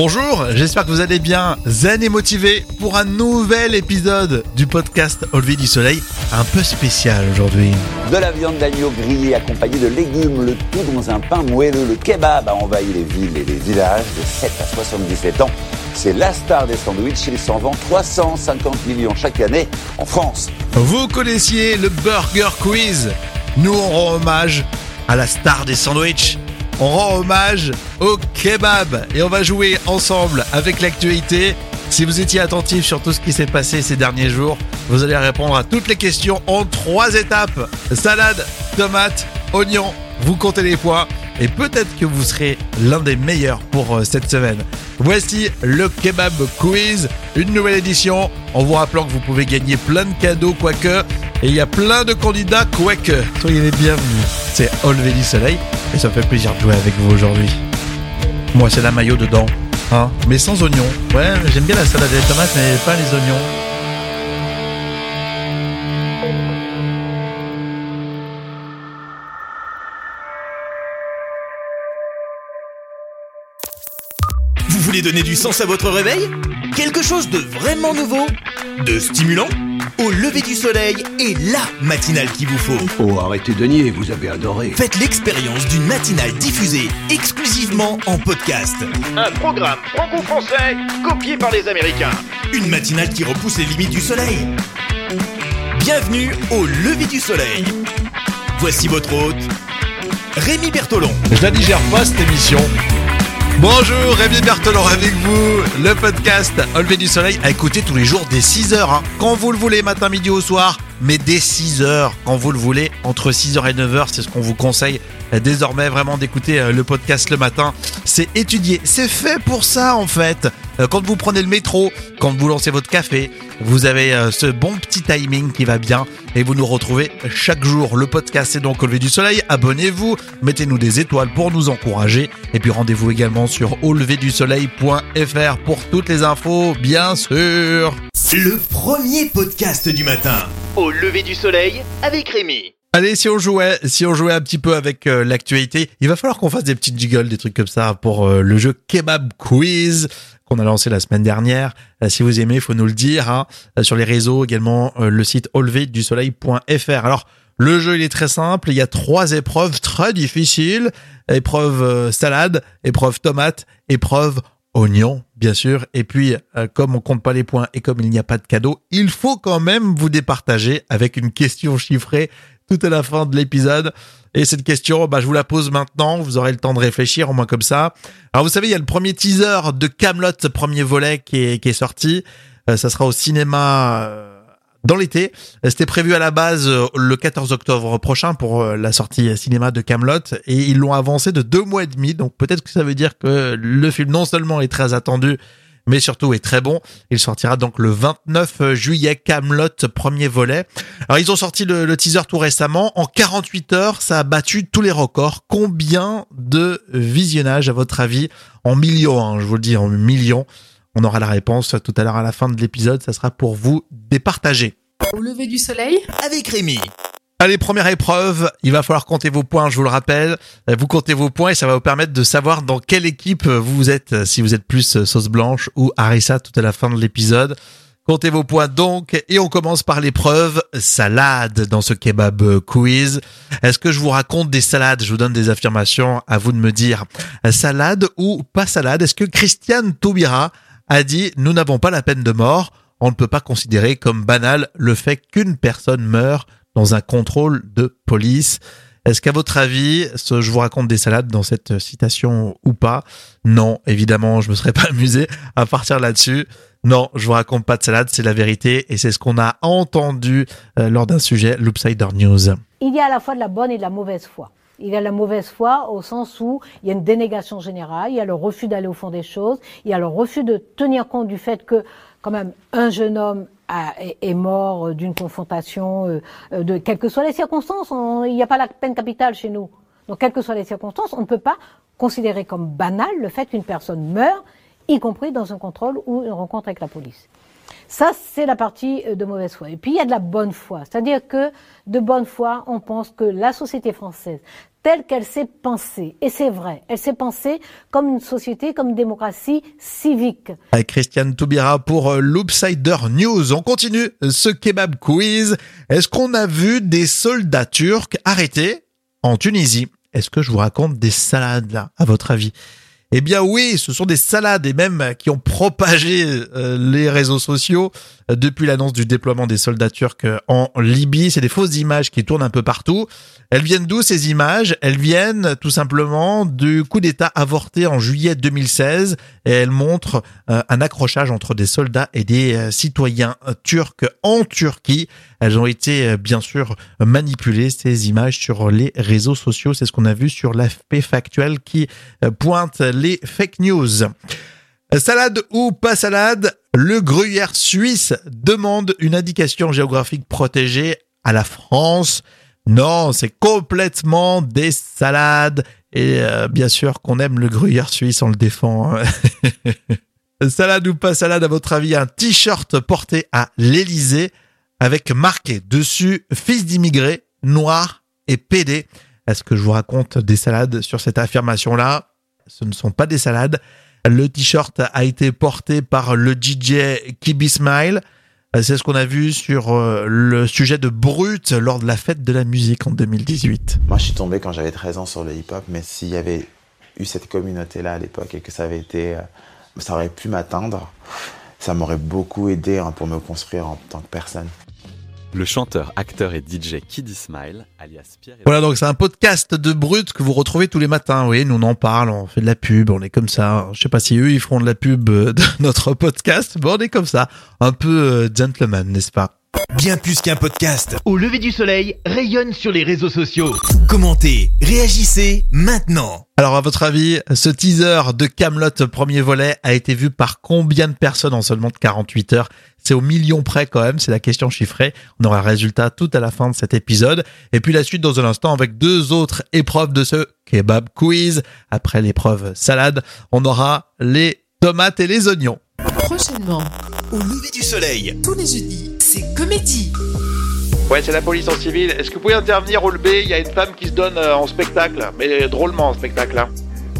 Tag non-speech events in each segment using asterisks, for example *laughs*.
Bonjour, j'espère que vous allez bien, zen et motivé pour un nouvel épisode du podcast Au lever du soleil, un peu spécial aujourd'hui. De la viande d'agneau grillée accompagnée de légumes, le tout dans un pain moelleux. Le kebab a envahi les villes et les villages de 7 à 77 ans. C'est la star des sandwichs, il s'en vend 350 millions chaque année en France. Vous connaissiez le Burger Quiz Nous on rend hommage à la star des sandwichs. On rend hommage au kebab et on va jouer ensemble avec l'actualité. Si vous étiez attentif sur tout ce qui s'est passé ces derniers jours, vous allez répondre à toutes les questions en trois étapes. Salade, tomate, oignon. Vous comptez les points et peut-être que vous serez l'un des meilleurs pour euh, cette semaine. Voici le Kebab Quiz, une nouvelle édition, en vous rappelant que vous pouvez gagner plein de cadeaux, quoique, et il y a plein de candidats, quoique. Soyez les bienvenus. C'est du Soleil, et ça me fait plaisir de jouer avec vous aujourd'hui. Moi, c'est la maillot dedans, hein, mais sans oignons. Ouais, j'aime bien la salade des tomates, mais pas les oignons. Vous voulez donner du sens à votre réveil? Quelque chose de vraiment nouveau? De stimulant? Au lever du soleil et la matinale qu'il vous faut. Oh, arrêtez de nier, vous avez adoré. Faites l'expérience d'une matinale diffusée exclusivement en podcast. Un programme franco-français copié par les Américains. Une matinale qui repousse les limites du soleil. Bienvenue au lever du soleil. Voici votre hôte, Rémi Bertolon. Je la digère pas cette émission. Bonjour, Rémi Berthelon avec vous, le podcast Au du soleil à écouter tous les jours dès 6h, quand vous le voulez, matin, midi au soir, mais dès 6h, quand vous le voulez, entre 6h et 9h, c'est ce qu'on vous conseille euh, désormais vraiment d'écouter euh, le podcast le matin. C'est étudié, c'est fait pour ça en fait. Euh, Quand vous prenez le métro, quand vous lancez votre café, vous avez euh, ce bon petit timing qui va bien et vous nous retrouvez chaque jour. Le podcast est donc au lever du soleil. Abonnez-vous, mettez-nous des étoiles pour nous encourager et puis rendez-vous également sur auleverdusoleil.fr pour toutes les infos, bien sûr. Le premier podcast du matin. Au lever du soleil avec Rémi. Allez, si on jouait, si on jouait un petit peu avec euh, l'actualité, il va falloir qu'on fasse des petites jiggles, des trucs comme ça pour euh, le jeu Kebab Quiz qu'on a lancé la semaine dernière. Euh, si vous aimez, il faut nous le dire hein, euh, sur les réseaux, également euh, le site auleverdusoleil.fr. Alors, le jeu, il est très simple. Il y a trois épreuves très difficiles. Épreuve salade, épreuve tomate, épreuve oignon, bien sûr. Et puis, comme on compte pas les points et comme il n'y a pas de cadeau, il faut quand même vous départager avec une question chiffrée tout à la fin de l'épisode. Et cette question, bah, je vous la pose maintenant. Vous aurez le temps de réfléchir, au moins comme ça. Alors, vous savez, il y a le premier teaser de Camelot, premier volet qui est, qui est sorti. Euh, ça sera au cinéma euh, dans l'été. C'était prévu à la base euh, le 14 octobre prochain pour euh, la sortie cinéma de Camelot et ils l'ont avancé de deux mois et demi. Donc peut-être que ça veut dire que le film non seulement est très attendu, mais surtout est très bon. Il sortira donc le 29 juillet, Camelot, premier volet. Alors ils ont sorti le, le teaser tout récemment. En 48 heures, ça a battu tous les records. Combien de visionnages à votre avis? En millions, hein, je vous le dis, en millions. On aura la réponse tout à l'heure à la fin de l'épisode. Ça sera pour vous départager. Au lever du soleil, Avec Rémi. Allez, première épreuve, il va falloir compter vos points, je vous le rappelle. Euh, Vous comptez vos points et ça va vous permettre de savoir dans quelle équipe vous êtes, euh, si vous êtes plus euh, sauce blanche ou harissa tout à la fin de l'épisode. Comptez vos points donc et on commence par l'épreuve salade dans ce kebab quiz. Est-ce que je vous raconte des salades? Je vous donne des affirmations, à vous de me dire salade ou pas salade? Est-ce que Christiane Taubira a dit nous n'avons pas la peine de mort? On ne peut pas considérer comme banal le fait qu'une personne meure dans un contrôle de police. Est-ce qu'à votre avis, je vous raconte des salades dans cette citation ou pas? Non, évidemment, je me serais *laughs* pas amusé à partir là-dessus. Non, je vous raconte pas de salade, c'est la vérité et c'est ce qu'on a entendu euh, lors d'un sujet Loopsider News. Il y a à la fois de la bonne et de la mauvaise foi. Il y a la mauvaise foi au sens où il y a une dénégation générale, il y a le refus d'aller au fond des choses, il y a le refus de tenir compte du fait que quand même un jeune homme est, mort d'une confrontation, euh, euh, de quelles que soient les circonstances. On- il n'y a pas la peine capitale chez nous. Donc quelles que soient les circonstances, on ne peut pas considérer comme banal le fait qu'une personne meure, y compris dans un contrôle ou une rencontre avec la police. Ça, c'est la partie euh, de mauvaise foi. Et puis, il y a de la bonne foi. C'est-à-dire que de bonne foi, on pense que la société française, telle qu'elle s'est pensée, et c'est vrai, elle s'est pensée comme une société, comme une démocratie civique. Christiane Toubira pour euh, l'Oopsider News. On continue ce kebab quiz. Est-ce qu'on a vu des soldats turcs arrêtés en Tunisie? Est-ce que je vous raconte des salades là, à votre avis? Eh bien oui, ce sont des salades et même qui ont propagé euh, les réseaux sociaux euh, depuis l'annonce du déploiement des soldats turcs euh, en Libye. C'est des fausses images qui tournent un peu partout. Elles viennent d'où ces images? Elles viennent tout simplement du coup d'État avorté en juillet 2016 et elles montrent un accrochage entre des soldats et des citoyens turcs en Turquie. Elles ont été bien sûr manipulées ces images sur les réseaux sociaux. C'est ce qu'on a vu sur l'AFP factuel qui pointe les fake news. Salade ou pas salade, le gruyère suisse demande une indication géographique protégée à la France. Non, c'est complètement des salades. Et euh, bien sûr qu'on aime le gruyère suisse, on le défend. Hein. *laughs* salade ou pas salade, à votre avis, un t-shirt porté à l'Élysée avec marqué dessus fils d'immigrés, noir et PD. Est-ce que je vous raconte des salades sur cette affirmation-là? Ce ne sont pas des salades. Le t-shirt a été porté par le DJ Kibi Smile. Euh, c'est ce qu'on a vu sur euh, le sujet de Brut lors de la fête de la musique en 2018. Moi, je suis tombé quand j'avais 13 ans sur le hip-hop, mais s'il y avait eu cette communauté-là à l'époque et que ça avait été, euh, ça aurait pu m'atteindre, ça m'aurait beaucoup aidé hein, pour me construire en tant que personne le chanteur, acteur et DJ Kiddy Smile, alias Pierre. Voilà, donc c'est un podcast de brut que vous retrouvez tous les matins. Oui, nous on en parle, on fait de la pub, on est comme ça. Je sais pas si eux ils feront de la pub *laughs* de notre podcast, mais on est comme ça, un peu euh, gentleman, n'est-ce pas? Bien plus qu'un podcast. Au lever du soleil, rayonne sur les réseaux sociaux. Commentez, réagissez maintenant. Alors à votre avis, ce teaser de Camelot premier volet a été vu par combien de personnes en seulement 48 heures? C'est au million près quand même, c'est la question chiffrée. On aura le résultat tout à la fin de cet épisode. Et puis la suite dans un instant avec deux autres épreuves de ce kebab quiz. Après l'épreuve salade, on aura les tomates et les oignons. Prochainement, au lever du soleil, tous les jeudis, c'est comédie. Ouais, c'est la police en civil. Est-ce que vous pouvez intervenir au lever Il y a une femme qui se donne euh, en spectacle, mais drôlement en spectacle. Hein.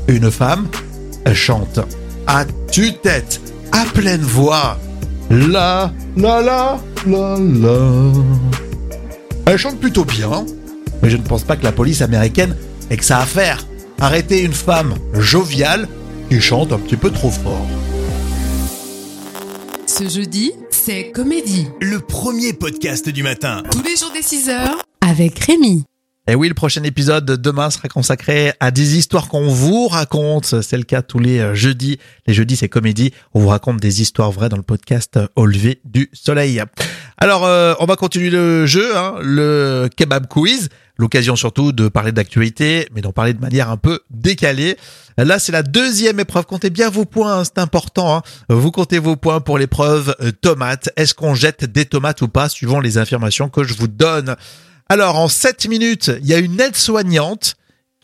Une femme chante à tue-tête, à pleine voix. La, la, la, la, la. Elle chante plutôt bien, mais je ne pense pas que la police américaine ait que ça à faire. Arrêter une femme joviale qui chante un petit peu trop fort. Ce jeudi, c'est Comédie. Le premier podcast du matin. Tous les jours des 6 heures avec Rémi. Et oui, le prochain épisode demain sera consacré à des histoires qu'on vous raconte. C'est le cas tous les euh, jeudis. Les jeudis, c'est comédie. On vous raconte des histoires vraies dans le podcast Au lever du soleil. Alors, euh, on va continuer le jeu, hein, le kebab quiz. L'occasion surtout de parler d'actualité, mais d'en parler de manière un peu décalée. Là, c'est la deuxième épreuve. Comptez bien vos points, hein, c'est important. Hein. Vous comptez vos points pour l'épreuve euh, tomate. Est-ce qu'on jette des tomates ou pas, suivant les informations que je vous donne Alors, en 7 minutes, il y a une aide-soignante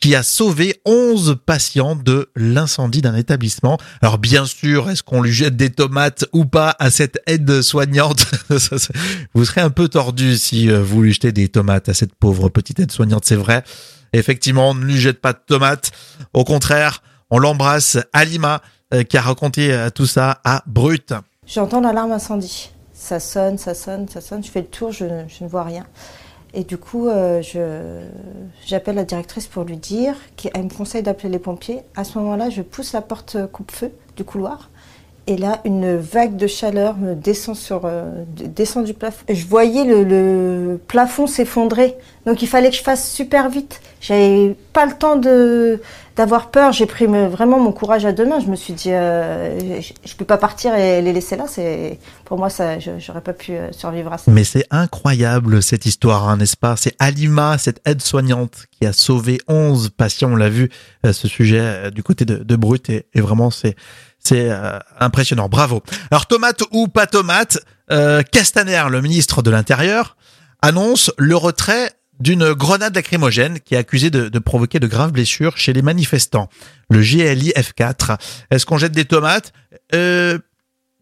qui a sauvé 11 patients de l'incendie d'un établissement. Alors bien sûr, est-ce qu'on lui jette des tomates ou pas à cette aide soignante *laughs* Vous serez un peu tordu si euh, vous lui jetez des tomates à cette pauvre petite aide soignante, c'est vrai. Effectivement, on ne lui jette pas de tomates. Au contraire, on l'embrasse. Alima, euh, qui a raconté euh, tout ça à Brut. J'entends l'alarme incendie. Ça sonne, ça sonne, ça sonne. Je fais le tour, je, je ne vois rien. Et du coup, euh, j'appelle la directrice pour lui dire qu'elle me conseille d'appeler les pompiers. À ce moment-là, je pousse la porte coupe-feu du couloir. Et là, une vague de chaleur me euh, descend du plafond. Je voyais le, le plafond s'effondrer. Donc il fallait que je fasse super vite. J'avais pas le temps de d'avoir peur. J'ai pris vraiment mon courage à deux mains. Je me suis dit, euh, je, je, peux pas partir et les laisser là. C'est pour moi, ça, j'aurais pas pu euh, survivre à ça. Mais c'est incroyable cette histoire, hein, n'est-ce pas? C'est Alima, cette aide-soignante, qui a sauvé 11 patients. On l'a vu, euh, ce sujet euh, du côté de, de Brut, et, et vraiment, c'est c'est euh, impressionnant. Bravo. Alors tomate ou pas tomate, euh, Castaner, le ministre de l'Intérieur, annonce le retrait d'une grenade lacrymogène qui est accusée de, de, provoquer de graves blessures chez les manifestants. Le GLI F4. Est-ce qu'on jette des tomates? Euh,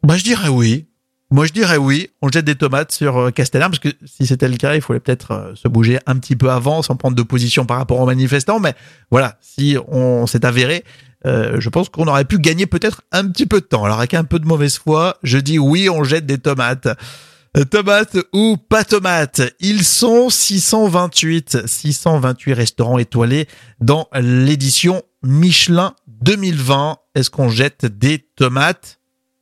bah, Je dirais oui. Moi, je dirais oui. On jette des tomates sur euh, Castellane parce que si c'était le cas, il fallait peut-être euh, se bouger un petit peu avant, sans prendre de position par rapport aux manifestants. Mais voilà, si on s'est avéré, euh, je pense qu'on aurait pu gagner peut-être un petit peu de temps. Alors avec un peu de mauvaise foi, je dis oui, on jette des tomates. Tomates ou pas tomates, ils sont 628, 628 restaurants étoilés dans l'édition Michelin 2020. Est-ce qu'on jette des tomates?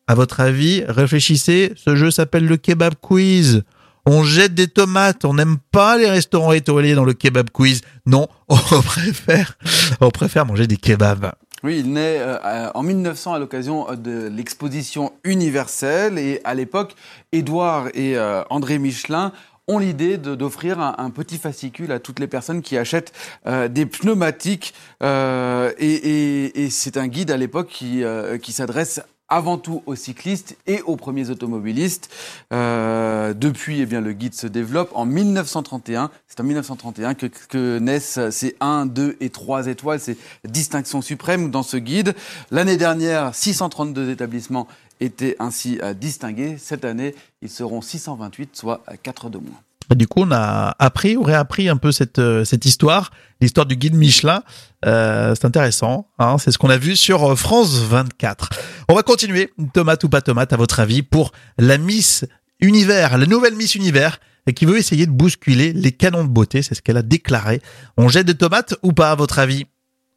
À votre avis, réfléchissez, ce jeu s'appelle le Kebab Quiz. On jette des tomates, on n'aime pas les restaurants étoilés dans le Kebab Quiz. Non, *laughs* on préfère, on préfère manger des kebabs. Oui, il naît euh, en 1900 à l'occasion de l'exposition universelle. Et à l'époque, Édouard et euh, André Michelin ont l'idée d'offrir un, petit fascicule à toutes les personnes qui achètent euh, des pneumatiques euh, et c'est un guide à l'époque qui, euh, qui s'adresse avant tout aux cyclistes et aux premiers automobilistes. Euh, depuis, eh bien, le guide se développe. En 1931, c'est en 1931 que, que naissent ces 1, 2 et 3 étoiles, ces distinctions suprêmes dans ce guide. L'année dernière, 632 établissements étaient ainsi euh, distingués. Cette année, ils seront 628, soit 4 de moins. Du coup, on a appris ou réappris un peu cette, euh, cette histoire, l'histoire du guide Michelin. Euh, c'est intéressant, hein c'est ce qu'on a vu sur France 24. On va continuer, tomate ou pas tomate à votre avis, pour la Miss Univers, la nouvelle Miss Univers, qui veut essayer de bousculer les canons de beauté, c'est ce qu'elle a déclaré. On jette des tomates ou pas à votre avis?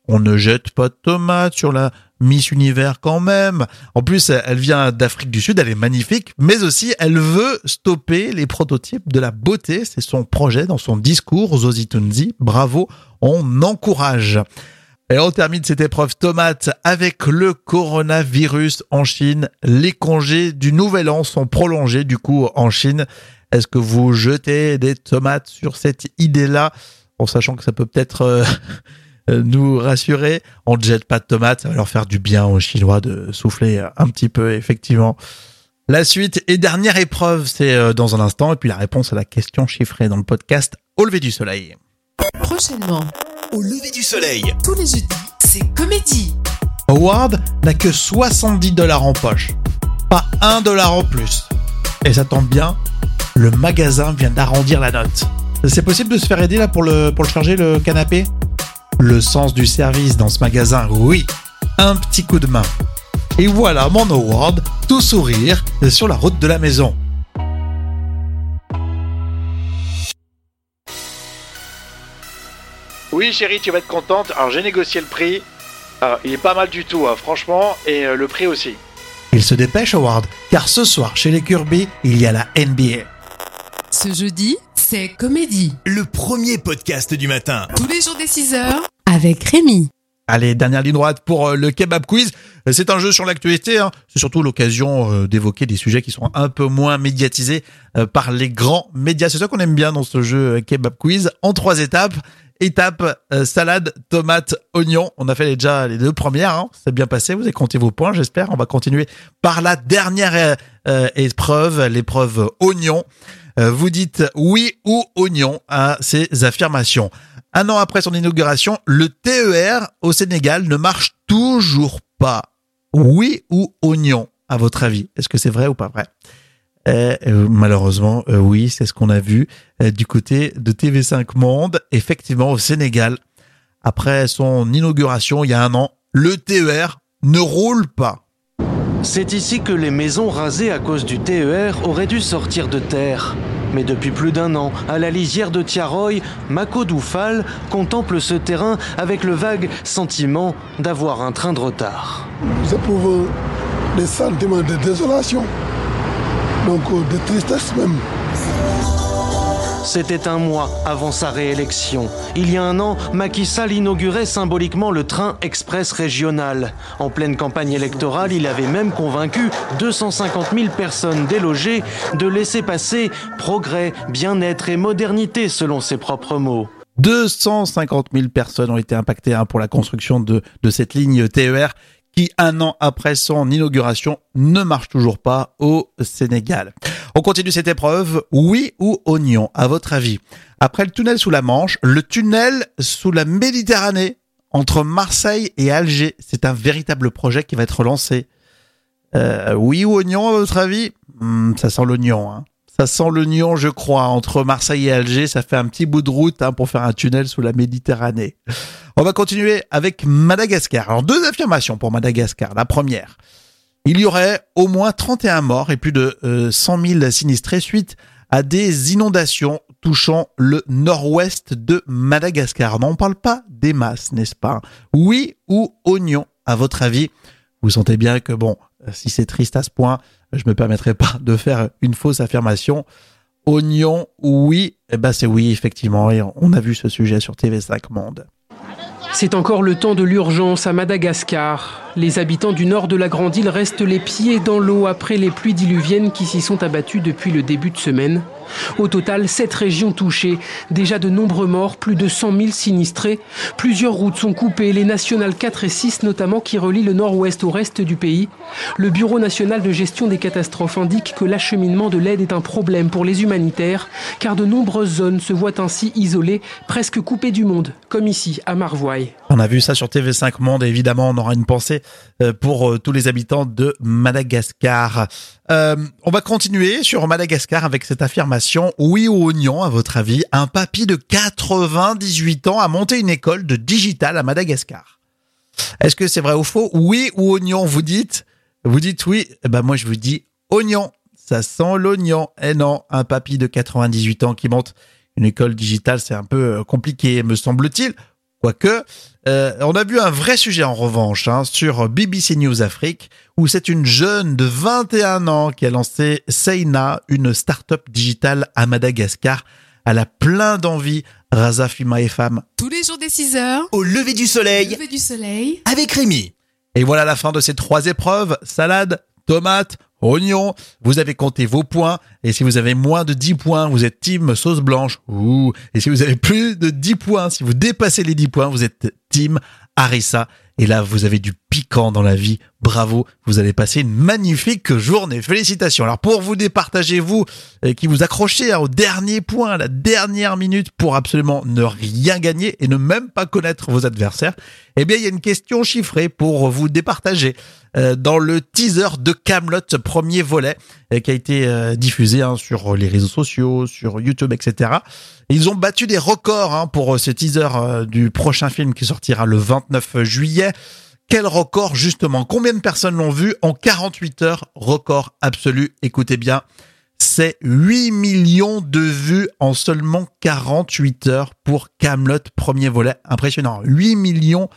On ne jette pas de tomates sur la Miss Univers quand même. En plus, elle vient d'Afrique du Sud, elle est magnifique, mais aussi elle veut stopper les prototypes de la beauté. C'est son projet dans son discours, Zozi Tunzi. Bravo, on encourage. Et on termine cette épreuve tomate avec le coronavirus en Chine. Les congés du nouvel an sont prolongés du coup en Chine. Est-ce que vous jetez des tomates sur cette idée-là en sachant que ça peut peut-être... Euh nous rassurer. On ne jette pas de tomates, ça va leur faire du bien aux Chinois de souffler un petit peu, effectivement. La suite et dernière épreuve, c'est dans un instant, et puis la réponse à la question chiffrée dans le podcast Au lever du soleil. Prochainement, Au lever du soleil. tous les jeudis, c'est comédie. Howard n'a que 70 dollars en poche, pas un dollar en plus. Et ça tombe bien, le magasin vient d'arrondir la note. C'est possible de se faire aider là pour le, pour le charger le canapé? Le sens du service dans ce magasin, oui, un petit coup de main. Et voilà mon Howard, tout sourire, sur la route de la maison. Oui, chérie, tu vas être contente. Alors, j'ai négocié le prix. Alors, il est pas mal du tout, hein, franchement, et euh, le prix aussi. Il se dépêche, Howard, car ce soir, chez les Kirby, il y a la NBA. Ce jeudi, c'est comédie. Le premier podcast du matin. Tous les jours des 6h avec Rémi. Allez, dernière ligne droite pour euh, le kebab quiz. C'est un jeu sur l'actualité. Hein. C'est surtout l'occasion euh, d'évoquer des sujets qui sont un peu moins médiatisés euh, par les grands médias. C'est ça qu'on aime bien dans ce jeu kebab quiz. En trois étapes. Étape salade, tomate, oignon. On a fait déjà les deux premières. Hein. C'est bien passé. Vous avez compté vos points, j'espère. On va continuer par la dernière épreuve, l'épreuve oignon. vous dites oui ou oignon à ces affirmations. Un an après son inauguration, le TER au Sénégal ne marche toujours pas. Oui ou oignon, à votre avis? Est-ce que c'est vrai ou pas vrai? Euh, Malheureusement, euh, oui, c'est ce qu'on a vu euh, du côté de TV5 Monde. Effectivement, au Sénégal, après son inauguration il y a un an, le TER ne roule pas. C'est ici que les maisons rasées à cause du TER auraient dû sortir de terre. Mais depuis plus d'un an, à la lisière de Tiaroy, Mako Doufal contemple ce terrain avec le vague sentiment d'avoir un train de retard. J'éprouve des sentiments de désolation, donc de tristesse même. C'était un mois avant sa réélection. Il y a un an, Macky Sall inaugurait symboliquement le train express régional. En pleine campagne électorale, il avait même convaincu 250 000 personnes délogées de laisser passer progrès, bien-être et modernité selon ses propres mots. 250 000 personnes ont été impactées hein, pour la construction de, de cette ligne TER qui, un an après son inauguration, ne marche toujours pas au Sénégal. On continue cette épreuve. Oui ou oignon, à votre avis? Après le tunnel sous la Manche, le tunnel sous la Méditerranée, entre Marseille et Alger, c'est un véritable projet qui va être lancé. Euh, oui ou oignon, à votre avis? Hmm, Ça sent l'oignon. Hein. Ça sent l'oignon, je crois. Entre Marseille et Alger, ça fait un petit bout de route hein, pour faire un tunnel sous la Méditerranée. On va continuer avec Madagascar. Alors, deux affirmations pour Madagascar. La première, il y aurait au moins 31 morts et plus de euh, 100 000 sinistrés suite à des inondations touchant le nord-ouest de Madagascar. Non, on parle pas des masses, n'est-ce pas? Oui ou oignon, à votre avis? Vous sentez bien que, bon, si c'est triste à ce point, je me permettrai pas de faire une fausse affirmation. Oignon, oui, eh ben c'est oui, effectivement, on a vu ce sujet sur TV5 Monde. C'est encore le temps de l'urgence à Madagascar. Les habitants du nord de la grande île restent les pieds dans l'eau après les pluies diluviennes qui s'y sont abattues depuis le début de semaine. Au total, sept régions touchées, déjà de nombreux morts, plus de 100 000 sinistrés. Plusieurs routes sont coupées, les nationales 4 et 6 notamment qui relient le nord-ouest au reste du pays. Le Bureau national de gestion des catastrophes indique que l'acheminement de l'aide est un problème pour les humanitaires, car de nombreuses zones se voient ainsi isolées, presque coupées du monde, comme ici à Marvoy. On a vu ça sur TV5 Monde et évidemment on aura une pensée euh, pour euh, tous les habitants de Madagascar. Euh, on va continuer sur Madagascar avec cette affirmation. Oui ou oignon, à votre avis, un papy de 98 ans a monté une école de digital à Madagascar. Est-ce que c'est vrai ou faux? Oui ou oignon, vous dites? Vous dites oui Eh ben moi je vous dis oignon. Ça sent l'oignon. Eh non, un papy de 98 ans qui monte une école digitale, c'est un peu compliqué, me semble-t-il. Quoique, euh, on a vu un vrai sujet en revanche hein, sur BBC News Afrique, où c'est une jeune de 21 ans qui a lancé Seina, une start-up digitale à Madagascar. Elle a plein d'envie, Raza Fima et femme. Tous les jours des 6 heures. Au lever du soleil. Lever du soleil. Avec Rémi. Et voilà la fin de ces trois épreuves. Salade, tomate, oignon. Vous avez compté vos points. Et si vous avez moins de 10 points, vous êtes team sauce blanche. Ouh. Et si vous avez plus de 10 points, si vous dépassez les 10 points, vous êtes team harissa. Et là, vous avez du piquant dans la vie. Bravo, vous allez passer une magnifique journée. Félicitations. Alors pour vous départager, vous euh, qui vous accrochez hein, au dernier point, à la dernière minute pour absolument ne rien gagner et ne même pas connaître vos adversaires, eh bien il y a une question chiffrée pour vous départager euh, dans le teaser de Camelot premier volet euh, qui a été diffusé hein, sur les réseaux sociaux, sur YouTube, etc. Ils ont battu des records hein, pour ce teaser du prochain film qui sortira le 29 juillet. Quel record justement? Combien de personnes l'ont vu en 48 heures? Record absolu. Écoutez bien, c'est 8 millions de vues en seulement 48 heures pour Camelot premier volet. Impressionnant. 8 millions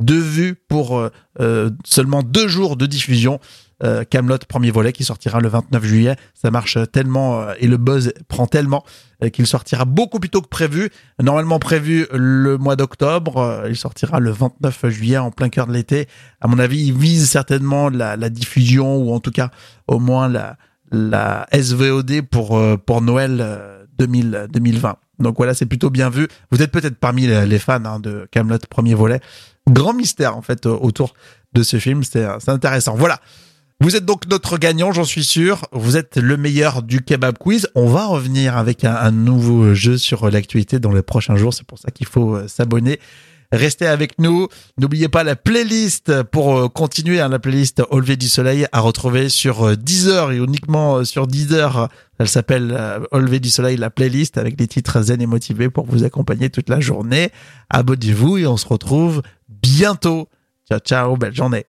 de vues pour euh, euh, seulement deux jours de diffusion. Euh, Camelot premier volet qui sortira le 29 juillet. Ça marche tellement euh, et le buzz prend tellement euh, qu'il sortira beaucoup plus tôt que prévu. Normalement prévu le mois d'octobre, il sortira le 29 juillet en plein cœur de l'été. À mon avis, il vise certainement la, la diffusion ou en tout cas au moins la, la SVOD pour pour Noël euh, 2000, 2020. Donc voilà, c'est plutôt bien vu. Vous êtes peut-être parmi les fans hein, de Camelot premier volet. Grand mystère en fait autour de ce film, c'est intéressant. Voilà. Vous êtes donc notre gagnant, j'en suis sûr. Vous êtes le meilleur du kebab quiz. On va revenir avec un, nouveau jeu sur l'actualité dans les prochains jours. C'est pour ça qu'il faut euh, s'abonner. Restez avec nous. N'oubliez pas la playlist pour euh, continuer, hein, la playlist Au lever du soleil à retrouver sur euh, Deezer et uniquement sur Deezer. Elle s'appelle Au lever du soleil, la playlist avec des titres zen et motivés pour vous accompagner toute la journée. Abonnez-vous et on se retrouve bientôt. Ciao, ciao, belle journée.